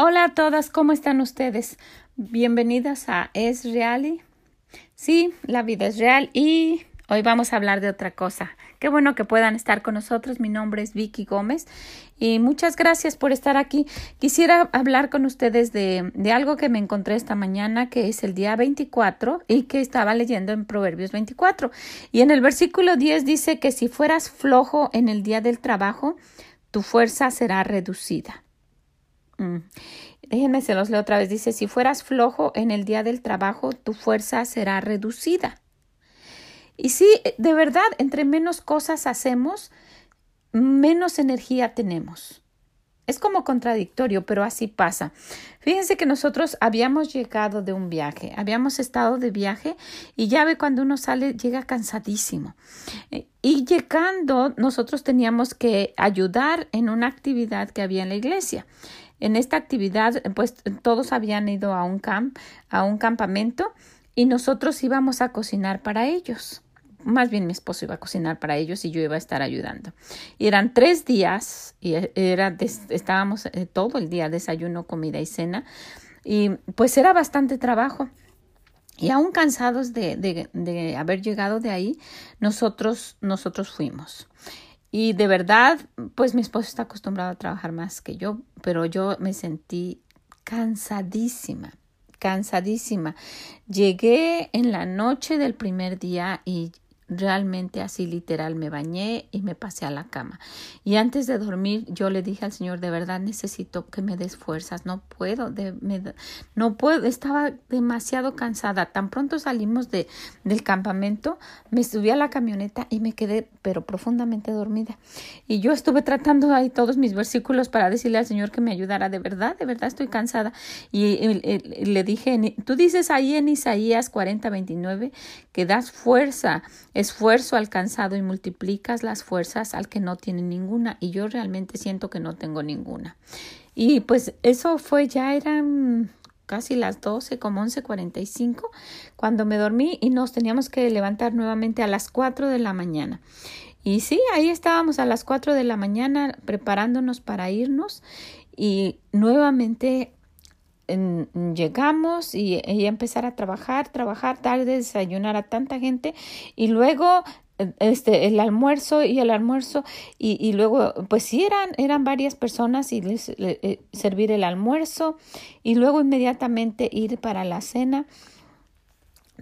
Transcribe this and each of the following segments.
Hola a todas, ¿cómo están ustedes? Bienvenidas a Es Real. Sí, la vida es real y hoy vamos a hablar de otra cosa. Qué bueno que puedan estar con nosotros. Mi nombre es Vicky Gómez y muchas gracias por estar aquí. Quisiera hablar con ustedes de, de algo que me encontré esta mañana, que es el día 24 y que estaba leyendo en Proverbios 24. Y en el versículo 10 dice que si fueras flojo en el día del trabajo, tu fuerza será reducida. Mm. Déjenme se los leo otra vez. Dice, si fueras flojo en el día del trabajo, tu fuerza será reducida. Y sí, de verdad, entre menos cosas hacemos, menos energía tenemos. Es como contradictorio, pero así pasa. Fíjense que nosotros habíamos llegado de un viaje, habíamos estado de viaje y ya ve cuando uno sale llega cansadísimo. Y llegando nosotros teníamos que ayudar en una actividad que había en la iglesia. En esta actividad, pues todos habían ido a un camp, a un campamento y nosotros íbamos a cocinar para ellos. Más bien mi esposo iba a cocinar para ellos y yo iba a estar ayudando. Y eran tres días y era estábamos eh, todo el día desayuno, comida y cena y pues era bastante trabajo. Y aún cansados de, de, de haber llegado de ahí, nosotros, nosotros fuimos. Y de verdad, pues mi esposo está acostumbrado a trabajar más que yo, pero yo me sentí cansadísima, cansadísima. Llegué en la noche del primer día y realmente así literal me bañé y me pasé a la cama. Y antes de dormir yo le dije al Señor, de verdad necesito que me des fuerzas, no puedo, de, no puedo, estaba demasiado cansada. Tan pronto salimos de, del campamento, me subí a la camioneta y me quedé pero profundamente dormida. Y yo estuve tratando ahí todos mis versículos para decirle al Señor que me ayudara, de verdad, de verdad estoy cansada. Y, le dije, tú dices ahí en Isaías 40, 29 que das fuerza esfuerzo alcanzado y multiplicas las fuerzas al que no tiene ninguna y yo realmente siento que no tengo ninguna. Y pues eso fue ya eran casi las 12, como 11:45 cuando me dormí y nos teníamos que levantar nuevamente a las 4 de la mañana. Y sí, ahí estábamos a las 4 de la mañana preparándonos para irnos y nuevamente llegamos y, empezar a trabajar, trabajar tarde, desayunar a tanta gente y luego este el almuerzo y el almuerzo y, y luego pues sí eran eran varias personas y les eh, servir el almuerzo y luego inmediatamente ir para la cena.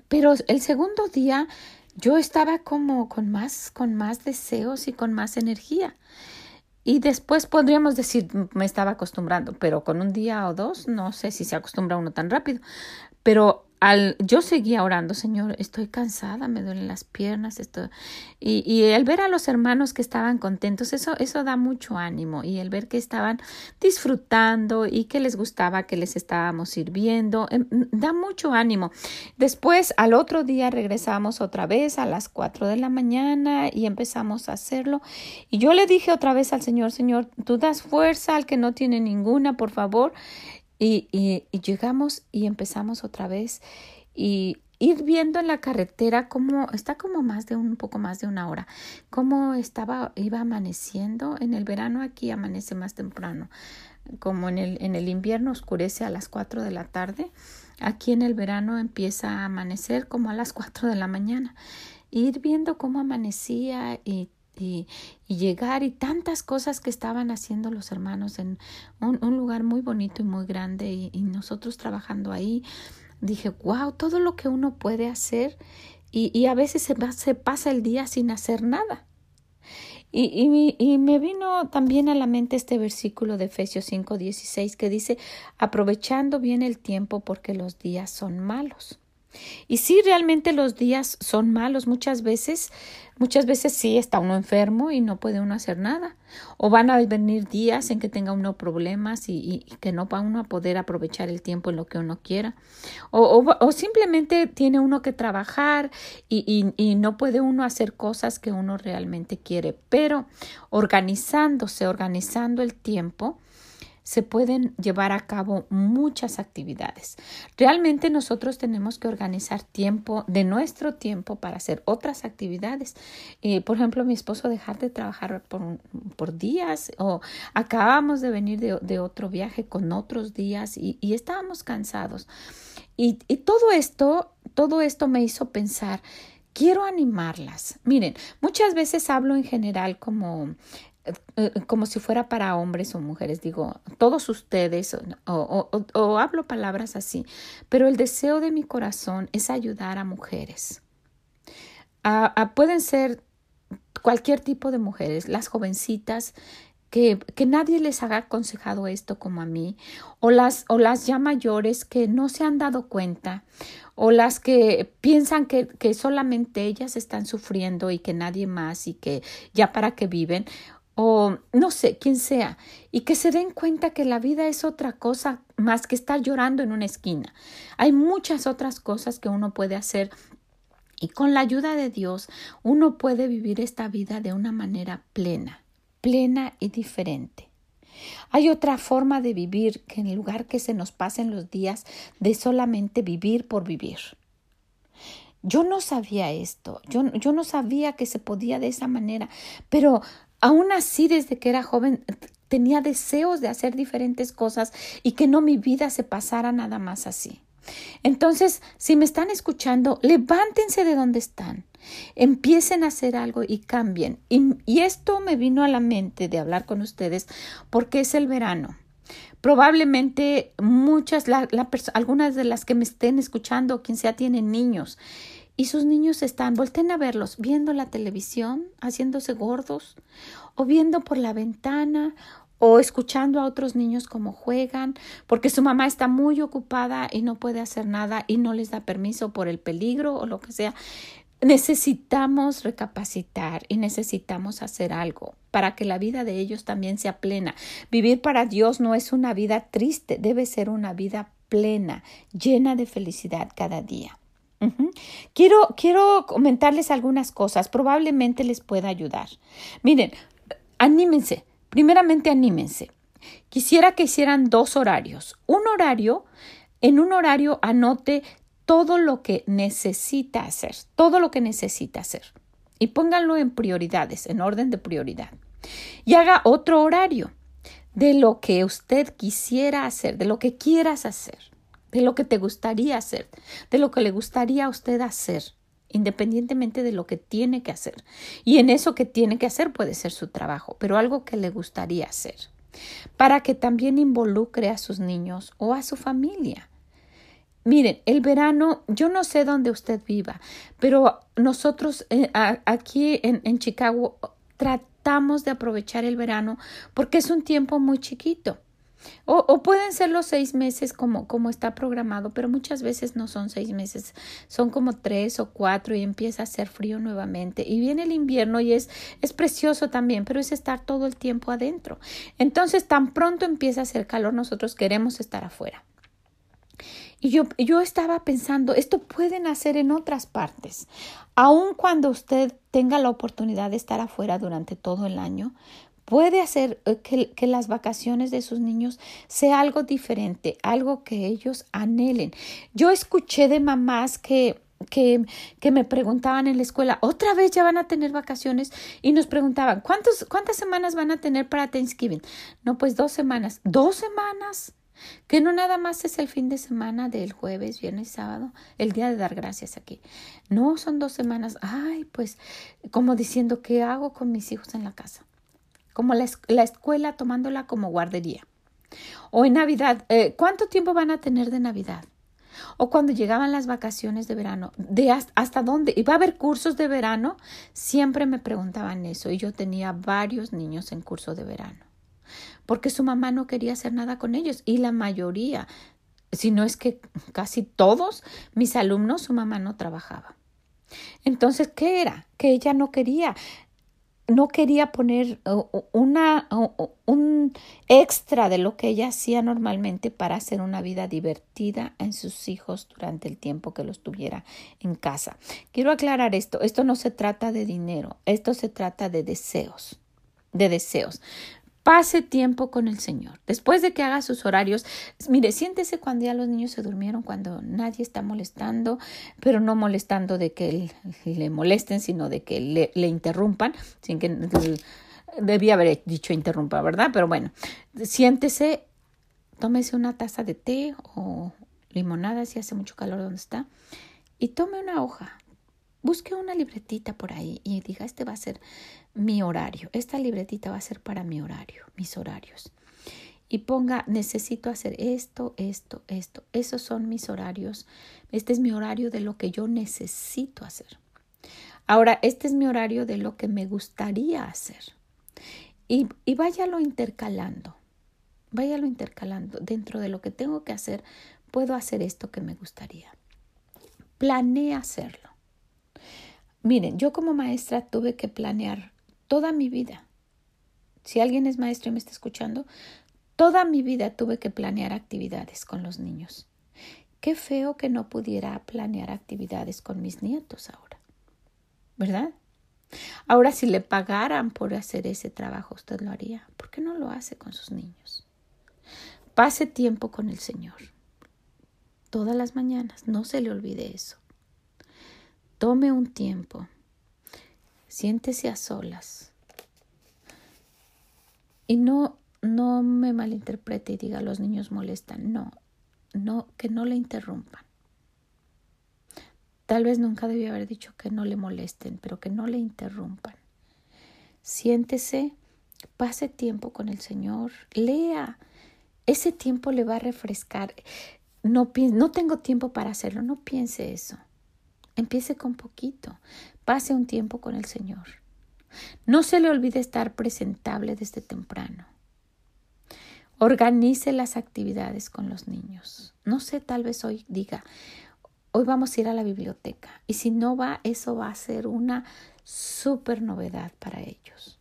Pero el segundo día yo estaba como con más con más deseos y con más energía y después podríamos decir, me estaba acostumbrando, pero con un día o dos, no sé si se acostumbra uno tan rápido. Pero yo seguía orando, Señor, estoy cansada, me duelen las piernas, esto, y, el ver a los hermanos que estaban contentos, eso, eso da mucho ánimo, y el ver que estaban disfrutando y que les gustaba que les estábamos sirviendo, em, da mucho ánimo. Después, al otro día regresamos otra vez a las cuatro de la mañana y empezamos a hacerlo, y yo le dije otra vez al Señor, Señor, tú das fuerza al que no tiene ninguna, por favor, y, y, llegamos y empezamos otra vez y ir viendo en la carretera cómo está como más de un, poco más de una hora, cómo estaba, iba amaneciendo. En el verano aquí amanece más temprano, como en el, en el invierno oscurece a las cuatro de la tarde. Aquí en el verano empieza a amanecer como a las cuatro de la mañana. Ir viendo cómo amanecía y y, llegar y tantas cosas que estaban haciendo los hermanos en un, lugar muy bonito y muy grande y, nosotros trabajando ahí. Dije, wow, todo lo que uno puede hacer y, y a veces se, pasa el día sin hacer nada. Y, y, me vino también a la mente este versículo de Efesios 5:16 que dice, aprovechando bien el tiempo porque los días son malos. Y si realmente los días son malos muchas veces, muchas veces sí está uno enfermo y no puede uno hacer nada. O van a venir días en que tenga uno problemas y, que no va uno a poder aprovechar el tiempo en lo que uno quiera. O, o, simplemente tiene uno que trabajar y, y no puede uno hacer cosas que uno realmente quiere. Pero organizándose, organizando el tiempo, se pueden llevar a cabo muchas actividades. Realmente nosotros tenemos que organizar tiempo de nuestro tiempo para hacer otras actividades. Eh, por ejemplo, mi esposo dejar de trabajar por, días o acabamos de venir de, otro viaje con otros días y, estábamos cansados. Y, y todo esto, todo esto me hizo pensar quiero animarlas. Miren, muchas veces hablo en general como como si fuera para hombres o mujeres, digo, todos ustedes, o, hablo palabras así, pero el deseo de mi corazón es ayudar a mujeres. pueden ser cualquier tipo de mujeres, las jovencitas, que, que, nadie les haga aconsejado esto como a mí, o las, o las ya mayores que no se han dado cuenta, o las que piensan que, que solamente ellas están sufriendo y que nadie más y que ya para qué viven, o no sé, quién sea, y que se den cuenta que la vida es otra cosa más que estar llorando en una esquina. Hay muchas otras cosas que uno puede hacer y con la ayuda de Dios uno puede vivir esta vida de una manera plena, plena y diferente. Hay otra forma de vivir que en lugar que se nos pasen los días de solamente vivir por vivir. Yo no sabía esto, yo, yo no sabía que se podía de esa manera, pero Aún así, desde que era joven, tenía deseos de hacer diferentes cosas y que no mi vida se pasara nada más así. Entonces, si me están escuchando, levántense de donde están, empiecen a hacer algo y cambien. Y, esto me vino a la mente de hablar con ustedes porque es el verano. Probablemente muchas, algunas de las que me estén escuchando, quien sea, tienen niños y sus niños están, volten a verlos, viendo la televisión, haciéndose gordos, o viendo por la ventana, o escuchando a otros niños cómo juegan, porque su mamá está muy ocupada y no puede hacer nada y no les da permiso por el peligro o lo que sea. Necesitamos recapacitar y necesitamos hacer algo para que la vida de ellos también sea plena. Vivir para Dios no es una vida triste, debe ser una vida plena, llena de felicidad cada día. Quiero, quiero comentarles algunas cosas, probablemente les pueda ayudar. Miren, anímense, primeramente anímense. Quisiera que hicieran dos horarios. Un horario, en un horario anote todo lo que necesita hacer, todo lo que necesita hacer. Y pónganlo en prioridades, en orden de prioridad. Y haga otro horario de lo que usted quisiera hacer, de lo que quieras hacer de lo que te gustaría hacer, de lo que le gustaría a usted hacer, independientemente de lo que tiene que hacer. Y en eso que tiene que hacer puede ser su trabajo, pero algo que le gustaría hacer, para que también involucre a sus niños o a su familia. Miren, el verano, yo no sé dónde usted viva, pero nosotros eh, aquí en, en Chicago tratamos de aprovechar el verano porque es un tiempo muy chiquito. O, pueden ser los seis meses como, como está programado, pero muchas veces no son seis meses, son como tres o cuatro y empieza a hacer frío nuevamente. Y viene el invierno y es, es precioso también, pero es estar todo el tiempo adentro. Entonces, tan pronto empieza a hacer calor, nosotros queremos estar afuera. Y yo, yo estaba pensando, esto pueden hacer en otras partes. Aun cuando usted tenga la oportunidad de estar afuera durante todo el año, puede hacer eh, que, las vacaciones de sus niños sea algo diferente, algo que ellos anhelen. Yo escuché de mamás que que, que, me preguntaban en la escuela, otra vez ya van a tener vacaciones y nos preguntaban, ¿cuántos, ¿cuántas semanas van a tener para Thanksgiving? No, pues dos semanas. ¿Dos semanas? Que no nada más es el fin de semana del jueves, viernes, sábado, el día de dar gracias aquí. No, son dos semanas. Ay, pues como diciendo, ¿qué hago con mis hijos en la casa? Como la, escuela tomándola como guardería. O en Navidad, eh, ¿cuánto tiempo van a tener de Navidad? O cuando llegaban las vacaciones de verano, de hasta, dónde iba a haber cursos de verano, siempre me preguntaban eso y yo tenía varios niños en curso de verano, porque su mamá no quería hacer nada con ellos y la mayoría, si no es que casi todos mis alumnos, su mamá no trabajaba. Entonces, ¿qué era? Que ella no quería no quería poner una, un extra de lo que ella hacía normalmente para hacer una vida divertida en sus hijos durante el tiempo que los tuviera en casa. Quiero aclarar esto, esto no se trata de dinero, esto se trata de deseos, de deseos. Pase tiempo con el Señor. Después de que haga sus horarios, mire, siéntese cuando ya los niños se durmieron, cuando nadie está molestando, pero no molestando de que le molesten, sino de que le, interrumpan, sin que debía haber dicho interrumpa, ¿verdad? Pero bueno, siéntese, tómese una taza de té o limonada si hace mucho calor donde está y tome una hoja. Busque una libretita por ahí y diga, este va a ser mi horario. Esta libretita va a ser para mi horario, mis horarios. Y ponga, necesito hacer esto, esto, esto. Esos son mis horarios. Este es mi horario de lo que yo necesito hacer. Ahora, este es mi horario de lo que me gustaría hacer. Y, y váyalo intercalando. Váyalo intercalando. Dentro de lo que tengo que hacer, puedo hacer esto que me gustaría. Planea hacerlo. Miren, yo como maestra tuve que planear toda mi vida. Si alguien es maestro y me está escuchando, toda mi vida tuve que planear actividades con los niños. Qué feo que no pudiera planear actividades con mis nietos ahora. ¿Verdad? Ahora, si le pagaran por hacer ese trabajo, usted lo haría. ¿Por qué no lo hace con sus niños? Pase tiempo con el Señor. Todas las mañanas. No se le olvide eso. Tome un tiempo siéntese a solas. Y no, no me malinterprete y diga los niños molestan. No, no, que no le interrumpan. Tal vez nunca debía haber dicho que no le molesten, pero que no le interrumpan. Siéntese, pase tiempo con el Señor, lea. Ese tiempo le va a refrescar. No, no tengo tiempo para hacerlo, no piense eso. Empiece con poquito. Pase un tiempo con el Señor. No se le olvide estar presentable desde temprano. Organice las actividades con los niños. No sé, tal vez hoy diga, hoy vamos a ir a la biblioteca. Y si no va, eso va a ser una súper novedad para ellos.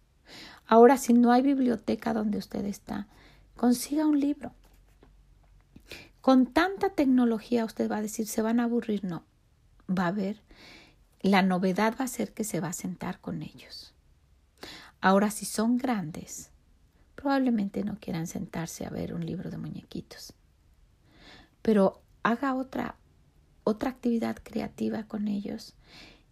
Ahora, si no hay biblioteca donde usted está, consiga un libro. Con tanta tecnología usted va a decir, se van a aburrir. No, va a ver, la novedad va a ser que se va a sentar con ellos. Ahora, si son grandes, probablemente no quieran sentarse a ver un libro de muñequitos. Pero haga otra, otra actividad creativa con ellos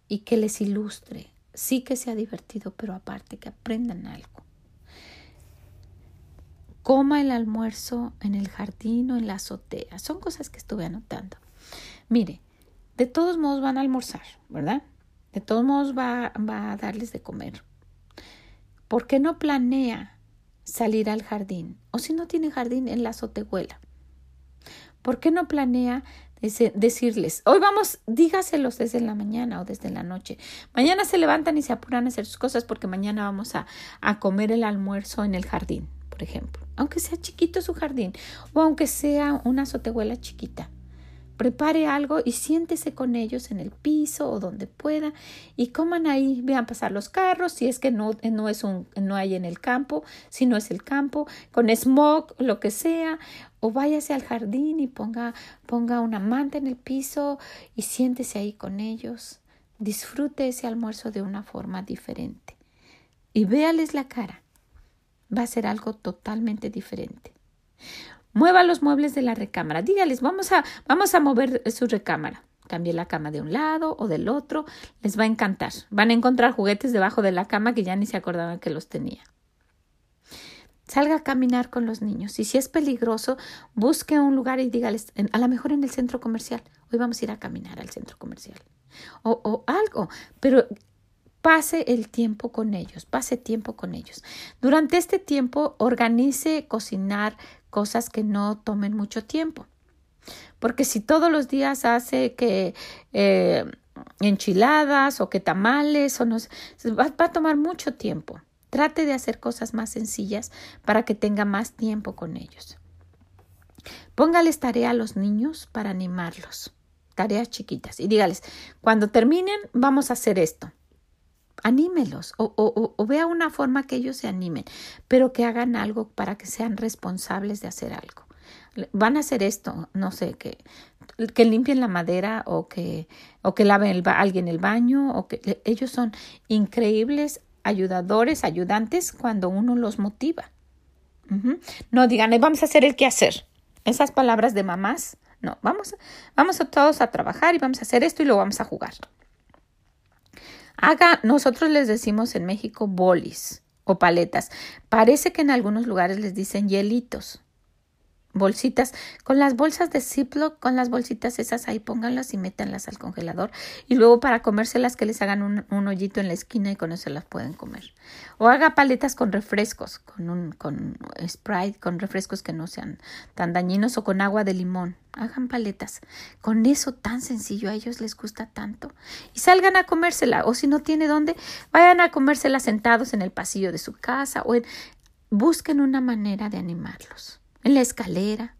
y que les ilustre. Sí que sea divertido, pero aparte que aprendan algo. Coma el almuerzo en el jardín o en la azotea. Son cosas que estuve anotando. Mire, de todos modos van a almorzar, ¿verdad? De todos modos va, va a darles de comer. ¿Por qué no planea salir al jardín? O si no tiene jardín, en la azotehuela. ¿Por qué no planea decirles, hoy vamos, dígaselos desde la mañana o desde la noche. Mañana se levantan y se apuran a hacer sus cosas porque mañana vamos a, a comer el almuerzo en el jardín, por ejemplo. Aunque sea chiquito su jardín o aunque sea una azotehuela chiquita. Prepare algo y siéntese con ellos en el piso o donde pueda y coman ahí, vean pasar los carros, si es que no, no, es un, no hay en el campo, si no es el campo, con smog, lo que sea, o váyase al jardín y ponga, ponga una manta en el piso y siéntese ahí con ellos. Disfrute ese almuerzo de una forma diferente y véales la cara. Va a ser algo totalmente diferente. Mueva los muebles de la recámara. Dígales, vamos a, vamos a mover su recámara. Cambie la cama de un lado o del otro. Les va a encantar. Van a encontrar juguetes debajo de la cama que ya ni se acordaban que los tenía. Salga a caminar con los niños. Y si es peligroso, busque un lugar y dígales, a lo mejor en el centro comercial. Hoy vamos a ir a caminar al centro comercial. O, o algo. Pero pase el tiempo con ellos, pase tiempo con ellos. Durante este tiempo organice cocinar cosas que no tomen mucho tiempo. Porque si todos los días hace que eh, enchiladas o que tamales o no, va, va a tomar mucho tiempo. Trate de hacer cosas más sencillas para que tenga más tiempo con ellos. Póngales tarea a los niños para animarlos, tareas chiquitas, y dígales, cuando terminen vamos a hacer esto anímelos o, vea una forma que ellos se animen, pero que hagan algo para que sean responsables de hacer algo. Van a hacer esto, no sé, que, que limpien la madera o que, o que laven alguien el baño, o que ellos son increíbles ayudadores, ayudantes cuando uno los motiva. No digan, vamos a hacer el qué hacer. Esas palabras de mamás, no, vamos, vamos a todos a trabajar y vamos a hacer esto y luego vamos a jugar. Haga, nosotros les decimos en México bolis o paletas. Parece que en algunos lugares les dicen hielitos bolsitas, con las bolsas de Ziploc, con las bolsitas esas ahí, pónganlas y métanlas al congelador y luego para comérselas que les hagan un, hoyito en la esquina y con eso las pueden comer. O haga paletas con refrescos, con un con Sprite, con refrescos que no sean tan dañinos o con agua de limón. Hagan paletas. Con eso tan sencillo a ellos les gusta tanto. Y salgan a comérsela o si no tiene dónde, vayan a comérsela sentados en el pasillo de su casa o busquen una manera de animarlos en la escalera.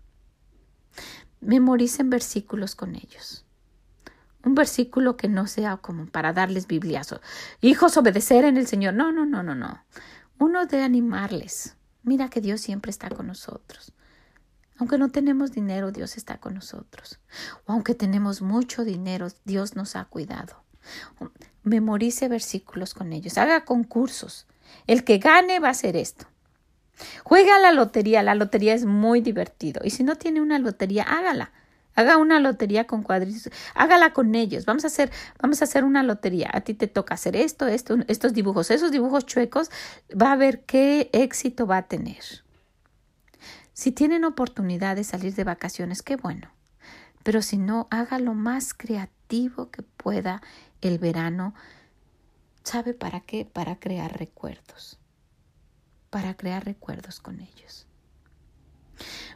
Memoricen versículos con ellos. Un versículo que no sea como para darles bibliazo. Hijos, obedecer en el Señor. No, no, no, no, no. Uno de animarles. Mira que Dios siempre está con nosotros. Aunque no tenemos dinero, Dios está con nosotros. O aunque tenemos mucho dinero, Dios nos ha cuidado. Memorice versículos con ellos. Haga concursos. El que gane va a hacer esto. Juega la lotería, la lotería es muy divertido. Y si no tiene una lotería, hágala. Haga una lotería con cuadritos, hágala con ellos. Vamos a hacer, vamos a hacer una lotería. A ti te toca hacer esto, esto, estos dibujos, esos dibujos chuecos, va a ver qué éxito va a tener. Si tienen oportunidad de salir de vacaciones, qué bueno. Pero si no, haga lo más creativo que pueda el verano. ¿Sabe para qué? Para crear recuerdos para crear recuerdos con ellos.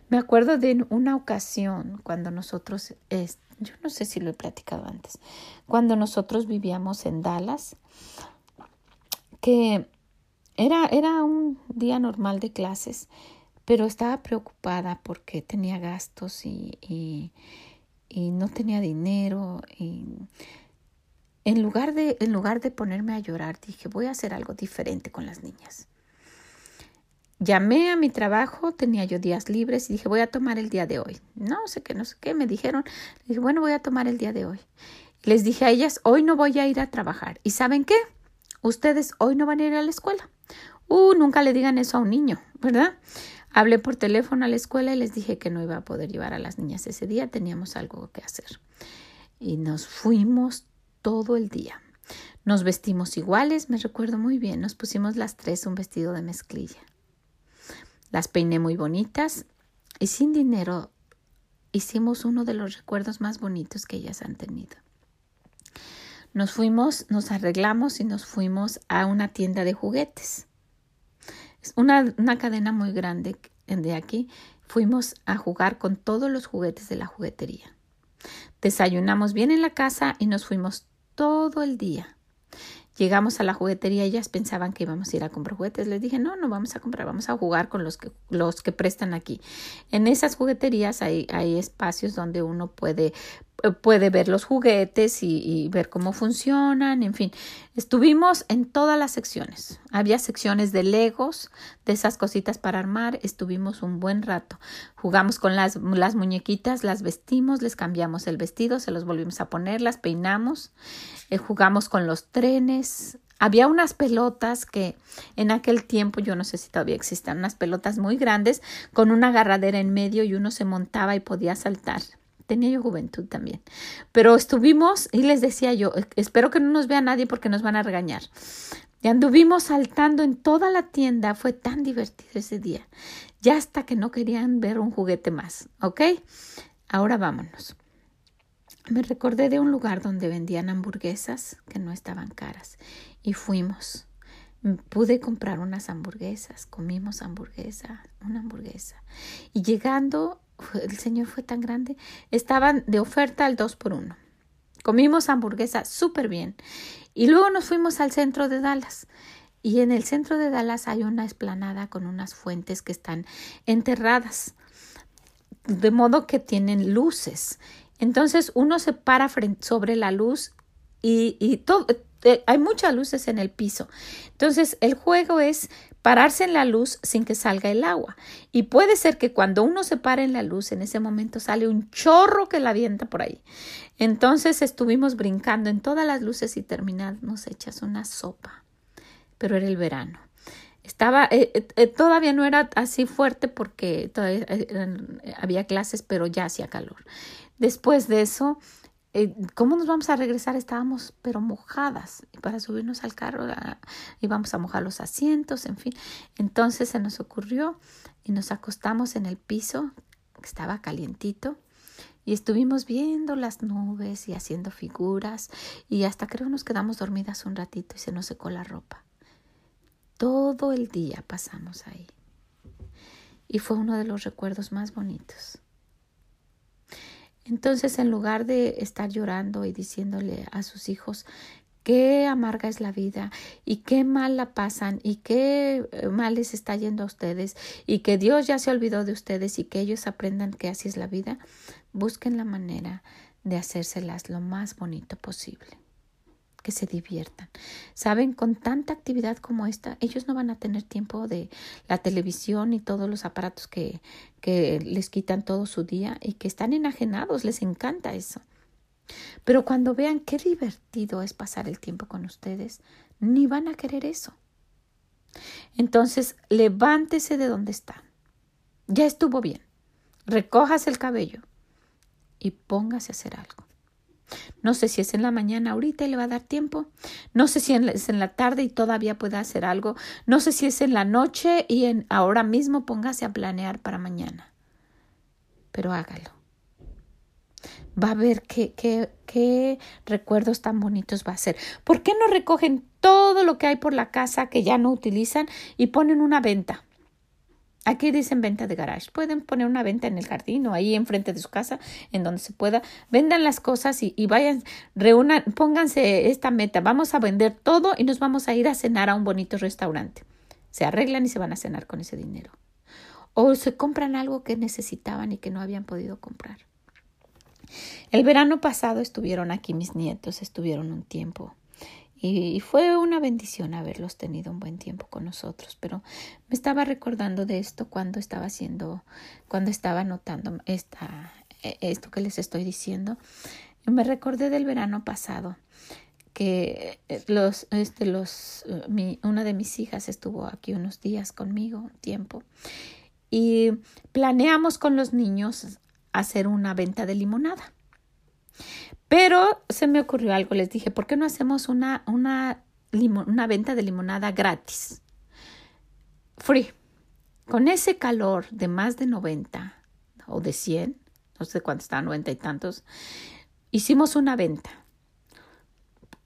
Me acuerdo de una ocasión cuando nosotros, yo no sé si lo he platicado antes, cuando nosotros vivíamos en Dallas, que era, era un día normal de clases, pero estaba preocupada porque tenía gastos y, y, y no tenía dinero. Y en lugar, de, en lugar de ponerme a llorar, dije, voy a hacer algo diferente con las niñas. Llamé a mi trabajo, tenía yo días libres y dije, voy a tomar el día de hoy. No sé qué, no sé qué, me dijeron. dije, bueno, voy a tomar el día de hoy. Les dije a ellas, hoy no voy a ir a trabajar. ¿Y saben qué? Ustedes hoy no van a ir a la escuela. Uh, nunca le digan eso a un niño, ¿verdad? Hablé por teléfono a la escuela y les dije que no iba a poder llevar a las niñas ese día, teníamos algo que hacer. Y nos fuimos todo el día. Nos vestimos iguales, me recuerdo muy bien, nos pusimos las tres un vestido de mezclilla. Las peiné muy bonitas y sin dinero hicimos uno de los recuerdos más bonitos que ellas han tenido. Nos fuimos, nos arreglamos y nos fuimos a una tienda de juguetes. Es una, una cadena muy grande de aquí. Fuimos a jugar con todos los juguetes de la juguetería. Desayunamos bien en la casa y nos fuimos todo el día. Llegamos a la juguetería, ellas pensaban que íbamos a ir a comprar juguetes. Les dije, no, no vamos a comprar, vamos a jugar con los que, los que prestan aquí. En esas jugueterías hay, hay espacios donde uno puede puede ver los juguetes y, ver cómo funcionan, en fin. Estuvimos en todas las secciones. Había secciones de legos, de esas cositas para armar. Estuvimos un buen rato. Jugamos con las, las muñequitas, las vestimos, les cambiamos el vestido, se los volvimos a poner, las peinamos. Eh, jugamos con los trenes. Había unas pelotas que en aquel tiempo, yo no sé si todavía existen, unas pelotas muy grandes con una agarradera en medio y uno se montaba y podía saltar tenía yo juventud también. Pero estuvimos y les decía yo, espero que no nos vea nadie porque nos van a regañar. Y anduvimos saltando en toda la tienda, fue tan divertido ese día, ya hasta que no querían ver un juguete más, ¿ok? Ahora vámonos. Me recordé de un lugar donde vendían hamburguesas que no estaban caras y fuimos. Pude comprar unas hamburguesas, comimos hamburguesa, una hamburguesa. Y llegando el Señor fue tan grande, estaban de oferta al dos por uno. Comimos hamburguesa súper bien. Y luego nos fuimos al centro de Dallas. Y en el centro de Dallas hay una esplanada con unas fuentes que están enterradas, de modo que tienen luces. Entonces uno se para sobre la luz y, y todo, eh, hay muchas luces en el piso. Entonces el juego es pararse en la luz sin que salga el agua. Y puede ser que cuando uno se para en la luz, en ese momento sale un chorro que la avienta por ahí. Entonces estuvimos brincando en todas las luces y terminamos hechas una sopa. Pero era el verano. Estaba, eh, eh, todavía no era así fuerte porque todavía, había clases, pero ya hacía calor. Después de eso, ¿cómo nos vamos a regresar? Estábamos pero mojadas para subirnos al carro íbamos a mojar los asientos, en fin. Entonces se nos ocurrió y nos acostamos en el piso, que estaba calientito, y estuvimos viendo las nubes y haciendo figuras y hasta creo nos quedamos dormidas un ratito y se nos secó la ropa. Todo el día pasamos ahí. Y fue uno de los recuerdos más bonitos. Entonces, en lugar de estar llorando y diciéndole a sus hijos qué amarga es la vida y qué mal la pasan y qué eh, mal les está yendo a ustedes y que Dios ya se olvidó de ustedes y que ellos aprendan que así es la vida, busquen la manera de hacérselas lo más bonito posible. Que se diviertan. Saben, con tanta actividad como esta, ellos no van a tener tiempo de la televisión y todos los aparatos que, que les quitan todo su día y que están enajenados, les encanta eso. Pero cuando vean qué divertido es pasar el tiempo con ustedes, ni van a querer eso. Entonces, levántese de donde está. Ya estuvo bien. Recójase el cabello y póngase a hacer algo. No sé si es en la mañana ahorita y le va a dar tiempo. No sé si es en la tarde y todavía puede hacer algo. No sé si es en la noche y en ahora mismo póngase a planear para mañana. Pero hágalo va a ver qué, qué, qué recuerdos tan bonitos va a ser. ¿Por qué no recogen todo lo que hay por la casa que ya no utilizan y ponen una venta? Aquí dicen venta de garage. Pueden poner una venta en el jardín o ahí enfrente de su casa, en donde se pueda. Vendan las cosas y, y, vayan, reúnan, pónganse esta meta. Vamos a vender todo y nos vamos a ir a cenar a un bonito restaurante. Se arreglan y se van a cenar con ese dinero. O se compran algo que necesitaban y que no habían podido comprar. El verano pasado estuvieron aquí mis nietos, estuvieron un tiempo y fue una bendición haberlos tenido un buen tiempo con nosotros, pero me estaba recordando de esto cuando estaba haciendo, cuando estaba notando esta, e, esto que les estoy diciendo. Me recordé del verano pasado que eh, los, este, los, eh, mi, una de mis hijas estuvo aquí unos días conmigo, un tiempo, y planeamos con los niños hacer una venta de limonada. Pero se me ocurrió algo, les dije, ¿por qué no hacemos una, una, una venta de limonada gratis? Free. Con ese calor de más de 90 o de 100, no sé cuánto está, 90 y tantos, hicimos una venta.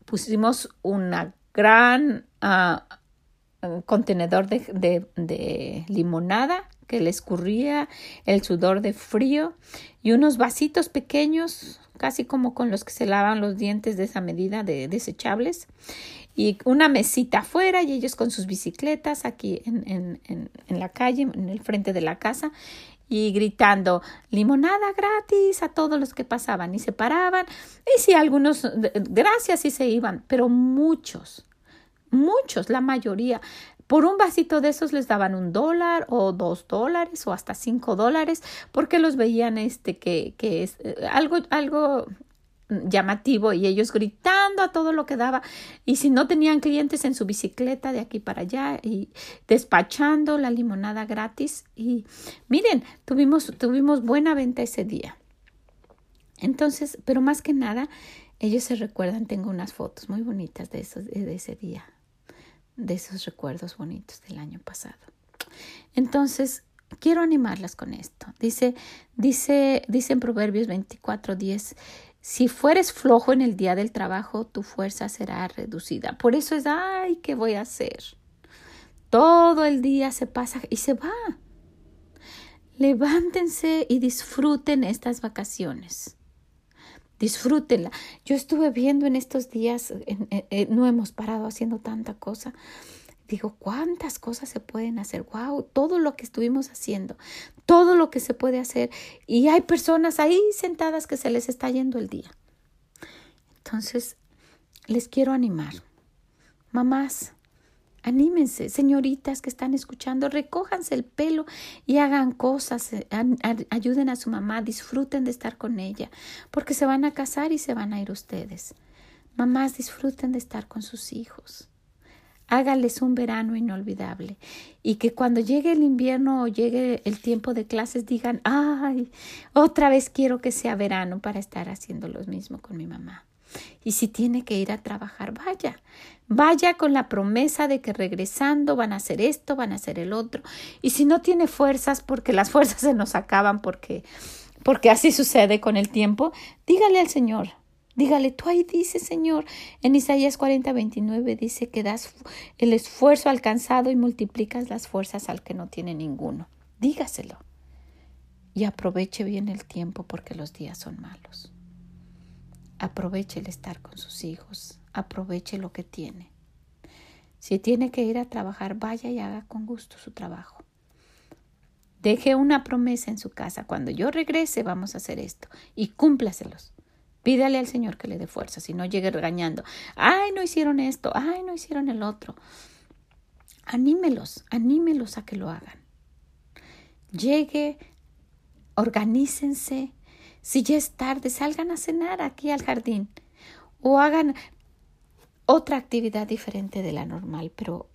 Pusimos una gran uh, contenedor de, de limonada que le escurría el sudor de frío y unos vasitos pequeños, casi como con los que se lavan los dientes de esa medida de desechables, y una mesita afuera y ellos con sus bicicletas aquí en, en, en, la calle, en el frente de la casa, y gritando limonada gratis a todos los que pasaban y se paraban. Y sí, algunos gracias y se iban, pero muchos, muchos, la mayoría, por un vasito de esos les daban un dólar o dos dólares o hasta cinco dólares porque los veían este que, que es eh, algo, algo llamativo y ellos gritando a todo lo que daba. Y si no tenían clientes en su bicicleta de aquí para allá y despachando la limonada gratis. Y miren tuvimos tuvimos buena venta ese día. Entonces pero más que nada ellos se recuerdan tengo unas fotos muy bonitas de esos de ese día de esos recuerdos bonitos del año pasado. Entonces, quiero animarlas con esto. Dice, dice, dice en Proverbios 24:10, si fueres flojo en el día del trabajo, tu fuerza será reducida. Por eso es, ay, ¿qué voy a hacer? Todo el día se pasa y se va. Levántense y disfruten estas vacaciones disfrútenla. Yo estuve viendo en estos días, no hemos parado haciendo tanta cosa. Digo, ¿cuántas cosas se pueden hacer? ¡Wow! Todo lo que estuvimos haciendo, todo lo que se puede hacer. Y hay personas ahí sentadas que se les está yendo el día. Entonces, les quiero animar. Mamás, Anímense, señoritas que están escuchando, recójanse el pelo y hagan cosas, eh, ayuden a su mamá, disfruten de estar con ella, porque se van a casar y se van a ir ustedes. Mamás, disfruten de estar con sus hijos. Hágales un verano inolvidable y que cuando llegue el invierno o llegue el tiempo de clases digan, ay, otra vez quiero que sea verano para estar haciendo lo mismo con mi mamá. Y si tiene que ir a trabajar, vaya. Vaya con la promesa de que regresando van a hacer esto, van a hacer el otro. Y si no tiene fuerzas, porque las fuerzas se nos acaban, porque, porque así sucede con el tiempo, dígale al Señor, Dígale, tú ahí dice, Señor, en Isaías 40, 29 dice que das el esfuerzo alcanzado y multiplicas las fuerzas al que no tiene ninguno. Dígaselo. Y aproveche bien el tiempo porque los días son malos. Aproveche el estar con sus hijos. Aproveche lo que tiene. Si tiene que ir a trabajar, vaya y haga con gusto su trabajo. Deje una promesa en su casa. Cuando yo regrese, vamos a hacer esto. Y cúmplaselos. Pídale al Señor que le dé fuerza, si no llegue regañando. Ay, no hicieron esto, ay, no hicieron el otro. Anímelos, anímelos a que lo hagan. Llegue, organícense. Si ya es tarde, salgan a cenar aquí al jardín o hagan otra actividad diferente de la normal, pero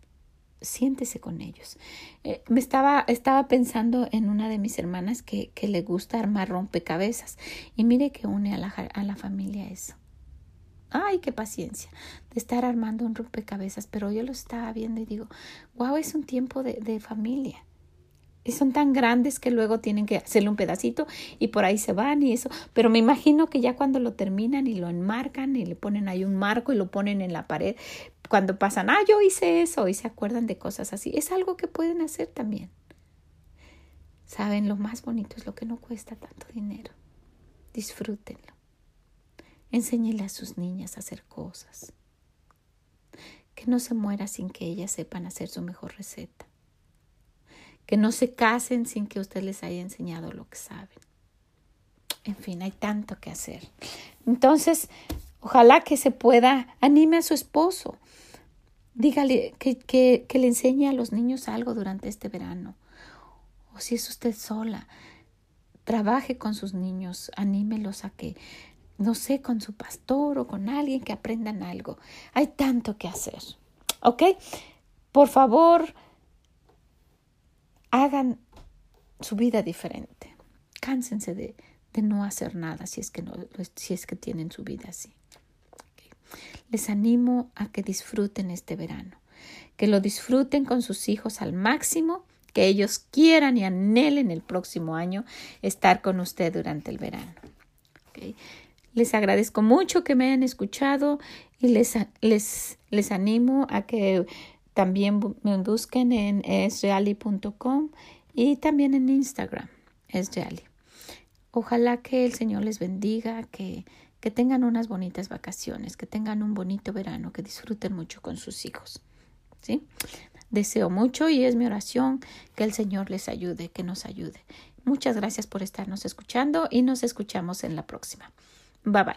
siéntese con ellos. Eh, me estaba, estaba pensando en una de mis hermanas que, que le gusta armar rompecabezas y mire que une a la, a la familia eso. Ay, qué paciencia de estar armando un rompecabezas, pero yo lo estaba viendo y digo, wow, es un tiempo de, de familia. Y son tan grandes que luego tienen que hacerle un pedacito y por ahí se van y eso. Pero me imagino que ya cuando lo terminan y lo enmarcan y le ponen ahí un marco y lo ponen en la pared, cuando pasan, ah, yo hice eso y se acuerdan de cosas así. Es algo que pueden hacer también. Saben, lo más bonito es lo que no cuesta tanto dinero. Disfrútenlo. Enséñenle a sus niñas a hacer cosas. Que no se muera sin que ellas sepan hacer su mejor receta. Que no se casen sin que usted les haya enseñado lo que saben. En fin, hay tanto que hacer. Entonces, ojalá que se pueda, anime a su esposo Dígale que, que, que, le enseñe a los niños algo durante este verano. O si es usted sola, trabaje con sus niños, anímelos a que, no sé, con su pastor o con alguien que aprendan algo. Hay tanto que hacer. ¿Ok? Por favor, hagan su vida diferente. Cánsense de, de no hacer nada si es que, no, si es que tienen su vida así. Les animo a que disfruten este verano, que lo disfruten con sus hijos al máximo, que ellos quieran y anhelen el próximo año estar con usted durante el verano. Les agradezco mucho que me hayan escuchado y les, les, les animo a que también me busquen en esreali.com y también en Instagram, esreali. Ojalá que el Señor les bendiga, que que tengan unas bonitas vacaciones, que tengan un bonito verano, que disfruten mucho con sus hijos. ¿Sí? Deseo mucho y es mi oración que el Señor les ayude, que nos ayude. Muchas gracias por estarnos escuchando y nos escuchamos en la próxima. Bye bye.